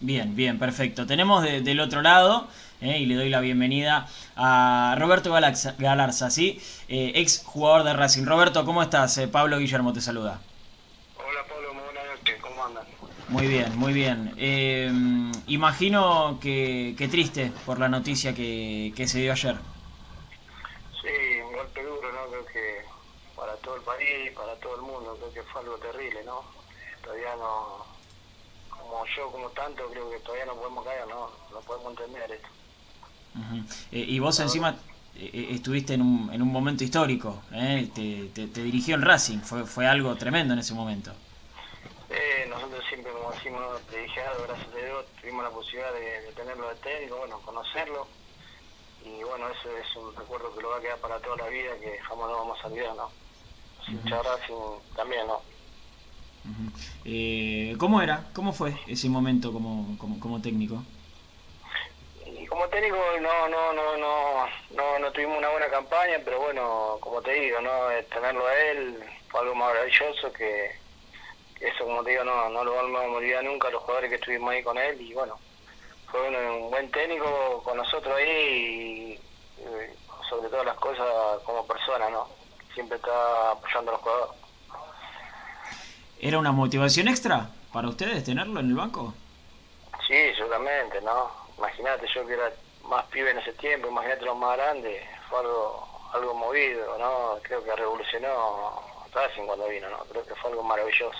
Bien, bien, perfecto. Tenemos del otro lado, eh, y le doy la bienvenida a Roberto Galarza, ¿sí? Eh, ex jugador de Racing. Roberto, ¿cómo estás? Eh, Pablo Guillermo te saluda. Hola Pablo, muy buenas noches, ¿cómo andan? Muy bien, muy bien. imagino que, triste por la noticia que, se dio ayer. Sí, un golpe duro, ¿no? Creo que para todo el país, para todo el mundo, creo que fue algo terrible, ¿no? Todavía no como yo, como tanto, creo que todavía no podemos caer, no, no podemos entender esto. Eh, y vos encima eh, eh, estuviste en un, en un momento histórico, te, te, dirigió en Racing, fue, fue algo tremendo en ese momento. nosotros siempre, como decimos, privilegiados, gracias a Dios, tuvimos la posibilidad de, tenerlo de técnico, bueno, conocerlo, y bueno, ese es un recuerdo que lo va a quedar para toda la vida, que jamás lo vamos a olvidar, ¿no? Sin Racing también, ¿no? Eh, ¿Cómo era? ¿Cómo fue ese momento como, como, técnico? Como técnico no, no, no, no, no, no tuvimos una buena campaña, pero bueno, como te digo, no tenerlo a él fue algo maravilloso que, eso como te digo no, no lo vamos a olvidar nunca los jugadores que estuvimos ahí con él y bueno, fue un, buen técnico con nosotros ahí y, sobre todas las cosas como persona, ¿no? Siempre está apoyando a los jugadores. ¿Era una motivación extra para ustedes tenerlo en el banco? Sí, seguramente, ¿no? Imagínate, yo que era más pibe en ese tiempo, imagínate los más grandes, fue algo, algo movido, ¿no? Creo que revolucionó Racing cuando vino, ¿no? Creo que fue algo maravilloso.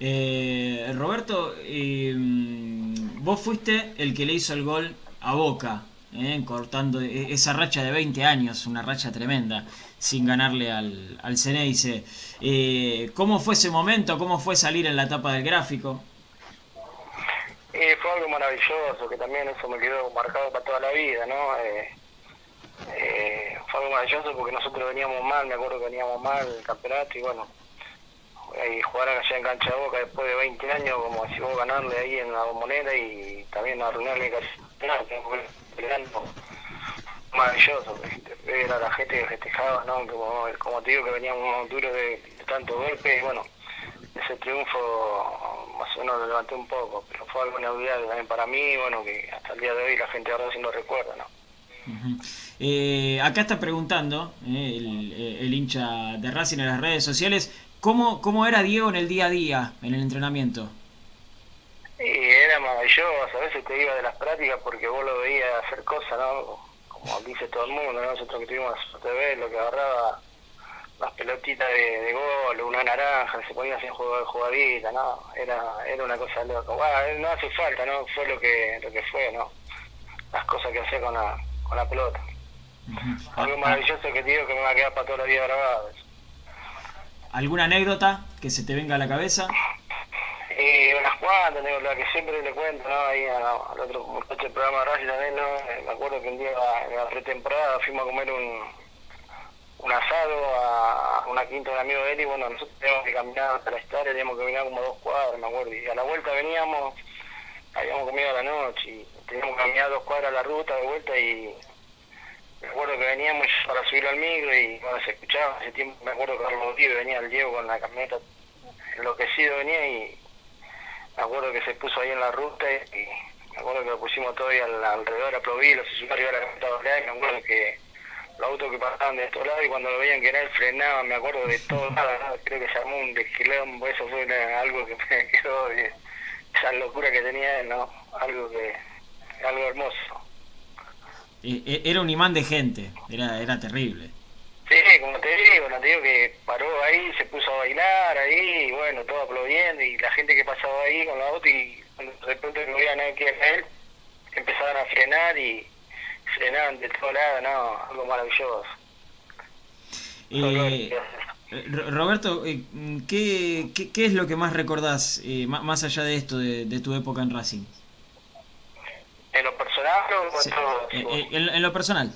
eh, Roberto, eh, vos fuiste el que le hizo el gol a Boca ¿eh? cortando e-, esa racha de 20 años, una racha tremenda, sin ganarle al, al Ceneice. Eh, ¿Cómo fue ese momento? ¿Cómo fue salir en la tapa del gráfico? Eh, fue algo maravilloso, que también eso me quedó marcado para toda la vida, ¿no? Eh, fue algo maravilloso porque nosotros veníamos mal, me acuerdo que veníamos mal el campeonato y bueno, y jugar allá en cancha de boca después de 20 años, como si vos ganarle ahí en la moneda y también arruinarle casi maravilloso ver a la gente que festejaba, ¿no? Como, como te digo que veníamos duros de, de tanto golpe y bueno, ese triunfo más o menos lo levanté un poco, pero fue algo inolvidable también para mí, bueno, que hasta el día de hoy la gente ahora haciendo recuerda, ¿no? eh, acá está preguntando eh, el, eh, el, hincha de Racing en las redes sociales, ¿cómo, ¿cómo era Diego en el día a día, en el entrenamiento? Y era maravilloso, a veces te iba de las prácticas porque vos lo veías hacer cosas, ¿no? Como dice todo el mundo, ¿no? nosotros que tuvimos TV, lo que agarraba las pelotitas de, gol, una naranja, se ponía juego de jugadita, ¿no? Era, era una cosa loca. Bueno, no hace falta, ¿no? Fue lo que, lo que fue, ¿no? Las cosas que hacía con la, con la pelota. Algo maravilloso que te digo que me va a quedar para toda la vida grabado. ¿Alguna anécdota que se te venga a la cabeza? Y unas cuantas, la que siempre le cuento, ¿no? Ahí al otro muchacho del programa de también, ¿no? Eh, me acuerdo que un día en la pretemporada fuimos a comer un, un asado a una quinta de un amigo de él y bueno, nosotros teníamos que caminar hasta la historia, teníamos que caminar como dos cuadras, me acuerdo. Y a la vuelta veníamos, habíamos comido a la noche y teníamos que caminar dos cuadras a la ruta de vuelta y me acuerdo que veníamos para subir al micro y bueno, se escuchaba ese tiempo, me acuerdo que Carlos Díaz venía el Diego con la camioneta enloquecido venía y me acuerdo que se puso ahí en la ruta y me acuerdo que lo pusimos todo ahí alrededor, aplaudí, los usuarios de la camioneta y me acuerdo que los autos que pasaban de estos lados y cuando lo veían que era él frenaba, me acuerdo de todo, nada, creo que se armó un desquilombo, eso fue algo que me quedó, esa locura que tenía él, ¿no? Algo que, algo hermoso. Era un imán de gente, era, era terrible. Sí, como te digo, no te digo que paró ahí, se puso a bailar ahí, y bueno, todo aplaudiendo, y la gente que pasaba ahí con la auto, y de repente no veían a que él, empezaban a frenar y frenaban de todo lado, no, algo maravilloso. Eh, Roberto, eh, ¿qué, qué, qué, es lo que más recordás, eh, más allá de esto, de, de, tu época en Racing? ¿En lo personal o en, en lo personal?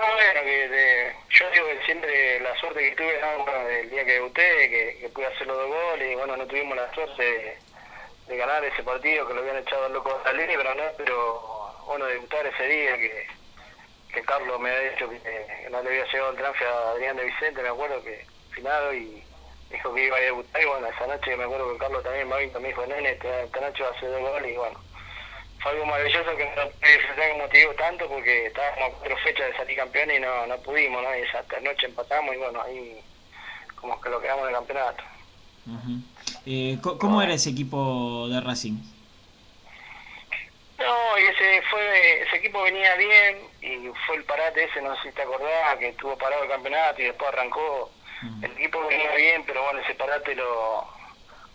Bueno, que yo digo que siempre la suerte que tuve ¿no? el día que debuté, que, pude hacer los dos goles, y bueno, no tuvimos la suerte de, ganar ese partido, que lo habían echado loco a línea, pero no, pero bueno, debutar ese día, que, que Carlos me había dicho que, no le había llegado el transfer a Adrián de Vicente, me acuerdo que finado, y dijo que iba a debutar y bueno, esa noche me acuerdo que Carlos también me dijo, nene, esta, noche va a ser dos goles y bueno, fue algo maravilloso que no pude disfrutar como te digo tanto porque estábamos a cuatro fechas de salir campeón y no, no pudimos, ¿no? Y esa noche empatamos y bueno, ahí como que lo quedamos en el campeonato. eh, ¿Cómo era ese equipo de Racing? No, y ese fue ese equipo venía bien y fue el parate ese, no sé si te acordás, que estuvo parado el campeonato y después arrancó. El equipo venía bien, pero bueno, ese parate lo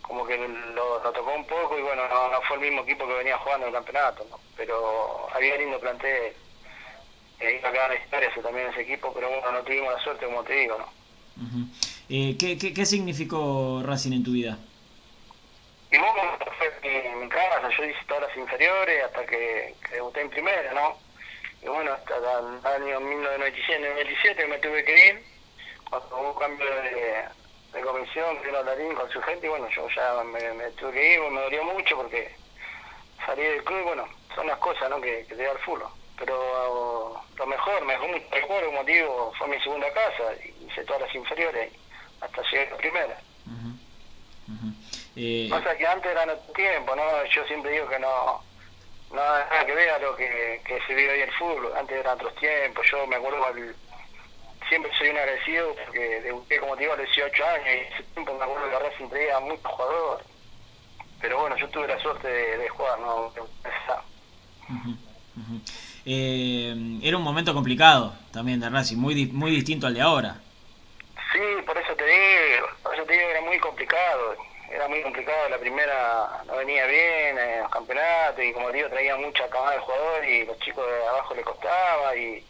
como que lo, tocó un poco y bueno, no, fue el mismo equipo que venía jugando el campeonato, pero había lindo plantel. Eh, iba a quedar la historia también ese equipo, pero bueno, no tuvimos la suerte, como te digo, ¿no? eh, ¿qué, qué, qué significó Racing en tu vida? Y bueno, fue en mi casa, yo hice todas las inferiores hasta que, que debuté en primera, ¿no? Y bueno, hasta el año 1997 me tuve que ir, cuando hubo un cambio de, de comisión, que era Darín con su gente, y bueno, yo ya me, tuve que ir, me dolió mucho porque salí del club y bueno, son las cosas, ¿no? Que, te da el fútbol. Pero lo mejor, mejor mejor motivo fue mi segunda casa, hice todas las inferiores hasta llegar a la primera. Eh, Pasa que antes era otro tiempo, ¿no? Yo siempre digo que no, no nada que ver a lo que, que se vive hoy en el fútbol. Antes eran otros tiempos. Yo me acuerdo, siempre soy un agradecido porque debuté, como te digo, a los 18 años y ese tiempo me acuerdo que Racing traía muchos jugadores. Pero bueno, yo tuve la suerte de, jugar, ¿no? Eh, era un momento complicado también de Racing, muy, muy distinto al de ahora. Sí, por eso te digo, por eso te digo era muy complicado era muy complicado, la primera no venía bien en los campeonatos y como digo traía mucha camada de jugador y los chicos de abajo le costaba y,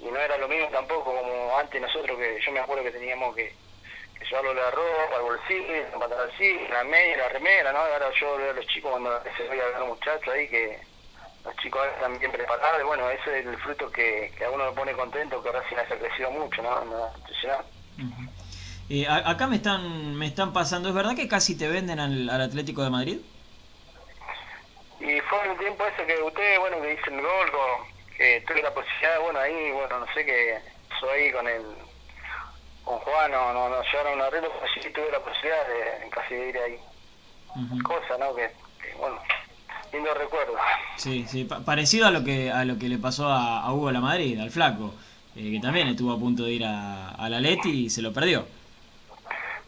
no era lo mismo tampoco como antes nosotros que yo me acuerdo que teníamos que, que llevarlo la ropa, el bolsillo, el pantalón la media, la remera, ¿no? Ahora yo veo a los chicos cuando se ve a los muchachos ahí que los chicos están bien preparados y bueno, ese es el fruto que, que a uno le pone contento que ahora sí ha crecido mucho, ¿no? Eh, acá me están me están pasando, ¿es verdad que casi te venden al, Atlético de Madrid? Y fue en el tiempo ese que usted, bueno, que hice el gol, que tuve la posibilidad, bueno, ahí, bueno, no sé qué soy ahí con el con Juan, no, no, no llevaron un arreglo, pero sí tuve la posibilidad de casi ir ahí. Cosa, ¿no? Que, bueno, lindo recuerdo. Sí, sí, parecido a lo que a lo que le pasó a, Hugo La Madrid, al flaco, eh, que también estuvo a punto de ir a, a la Leti y se lo perdió.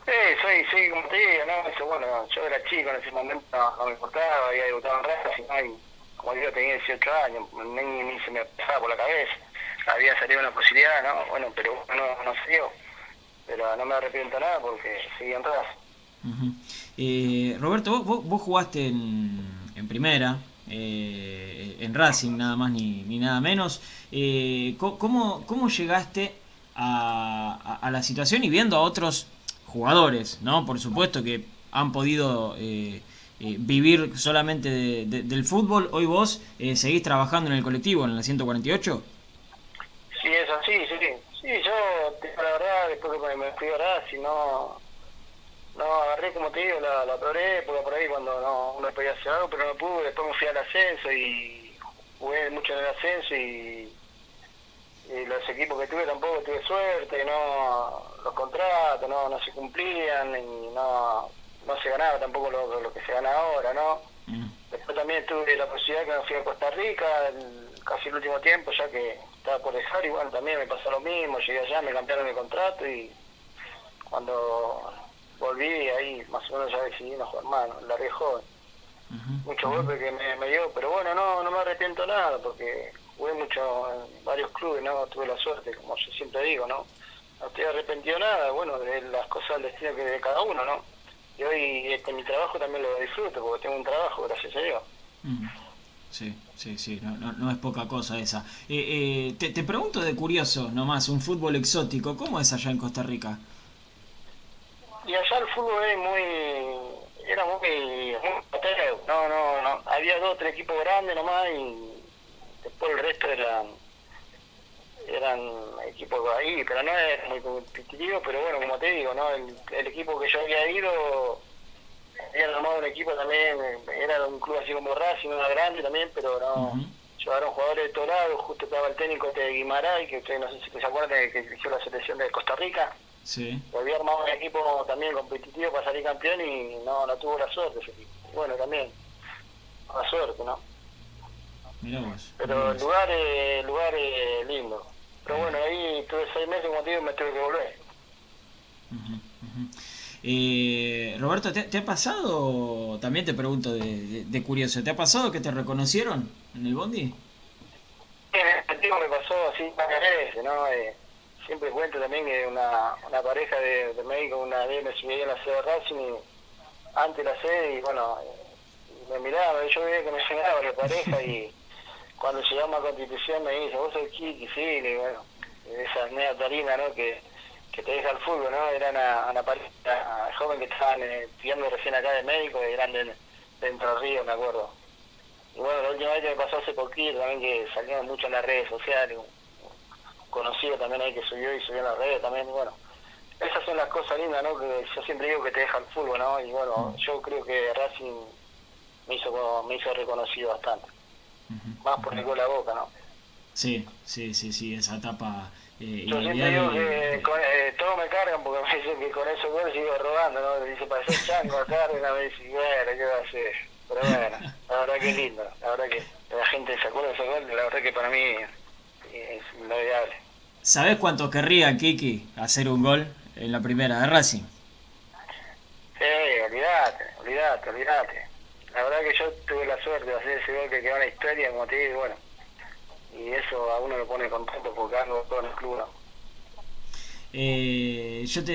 Sí, soy, sí, como te digo, ¿no? Eso, bueno, yo era chico en ese momento, no, me importaba, había debutado en Racing, ¿no? como digo, tenía 18 años, ni, ni se me pasaba por la cabeza. Había salido una posibilidad, ¿no? Bueno, pero no, no se dio. Pero no me arrepiento nada porque seguí en Racing. eh, Roberto, vos, vos, jugaste en, en primera, eh, en Racing nada más ni, ni nada menos. Eh, ¿cómo, ¿Cómo llegaste a, a, la situación y viendo a otros jugadores, ¿no? Por supuesto que han podido eh, eh, vivir solamente del fútbol. Hoy vos eh, seguís trabajando en el colectivo, en la 148. Sí, yo, la verdad, después que me fui a si no, no agarré, como te digo, la, la peor por ahí cuando no, uno podía hacer algo, pero no pude. Después me fui al ascenso y jugué mucho en el ascenso y y los equipos que tuve tampoco tuve suerte, no los contratos no, no se cumplían y no, no se ganaba tampoco lo, lo que se gana ahora, ¿no? Mm. Después también tuve la posibilidad que me fui a Costa Rica casi el último tiempo, ya que estaba por dejar y bueno, también me pasó lo mismo, llegué allá, me cambiaron el contrato y cuando volví ahí más o menos ya decidí no jugar más, la joven. Muchos golpes que me, me dio, pero bueno, no, no me arrepiento nada porque jugué mucho en varios clubes, ¿no? Tuve la suerte, como yo siempre digo, ¿no? No estoy arrepentido nada, bueno, de las cosas del destino que de cada uno, ¿no? Y hoy este, mi trabajo también lo disfruto, porque tengo un trabajo, gracias a Dios. Sí, sí, sí, no, no, no, es poca cosa esa. Eh, eh, te, te pregunto de curioso, nomás, un fútbol exótico, ¿cómo es allá en Costa Rica? Y allá el fútbol es muy, era muy, muy no, no, no, había dos tres equipos grandes nomás y después el resto eran eran equipos ahí, pero no es muy competitivo, pero bueno, como te digo, ¿no? El, equipo que yo había ido, había armado un equipo también, era un club así como Racing, una grande también, pero no, llevaron jugadores de todos lados, justo estaba el técnico de Guimaray, que ustedes no sé si se acuerdan que dirigió la selección de Costa Rica. Sí. Volvió a armar un equipo también competitivo para salir campeón y no, no tuvo la suerte ese equipo. Bueno, también, la suerte, ¿no? Mirá vos. Pero mirá el lugar el lugar es lindo. Pero bueno, ahí tuve seis meses, como te digo, me tuve que volver. Eh, Roberto, ¿te, te ha pasado, también te pregunto de, de- de curioso, ¿te ha pasado que te reconocieron en el bondi? En el sentido me pasó así varias veces, ¿no? Eh, siempre cuento también que una, una pareja de, de médicos una vez me subí en la sede de Racing y antes la sede y bueno, eh, me miraba, yo veía que me llegaba la pareja y cuando llegamos a Constitución me dice, vos sos Kiki, sí, y bueno, esa media tarima, ¿no? Que, que te deja el fútbol, ¿no? Era una, una pareja joven que estaban eh, estudiando recién acá de médico y eran de, de Entre Ríos, me acuerdo. Y bueno, la última vez que me pasó hace poquito también que salieron mucho en las redes sociales, un conocido también ahí que subió y subió en las redes también, y bueno, esas son las cosas lindas, ¿no? Que yo siempre digo que te deja el fútbol, ¿no? Y bueno, yo creo que Racing me hizo me hizo reconocido bastante, Más por el gol a boca, ¿no? Sí, sí, sí, sí, esa etapa eh, Yo siempre digo que con, eh, todos me cargan porque me dicen que con esos goles sigo robando, ¿no? Me dice, parece chango, cargan, me dice, bueno, ¿qué va a hacer? Pero bueno, la verdad que es lindo, la verdad que la gente se acuerda de esos goles, la verdad que para mí es inolvidable. ¿Sabés cuánto querría Kiki hacer un gol en la primera de Racing? Sí, olvídate, olvídate, olvídate. La verdad que yo tuve la suerte de hacer ese gol que quedó en la historia, como te digo, y bueno, y eso a uno lo pone contento porque algo en el club, ¿no? Eh, yo te,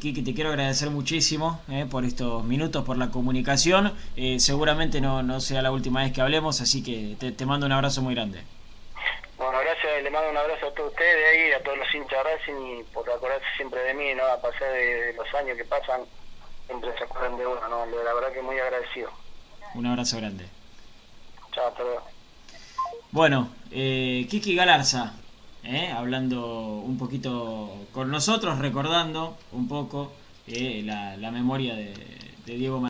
Kiki, te quiero agradecer muchísimo eh, por estos minutos, por la comunicación. Eh, seguramente no, no sea la última vez que hablemos, así que te, te mando un abrazo muy grande. Bueno, gracias, le mando un abrazo a todos ustedes ahí, a todos los hinchas de Racing y por acordarse siempre de mí, ¿no? A pesar de, de los años que pasan, siempre se acuerdan de uno, ¿no? La verdad que muy agradecido. Un abrazo grande. Chao, hasta luego. Bueno, eh, Kiki Galarza, eh, hablando un poquito con nosotros, recordando un poco eh, la, la memoria de, de Diego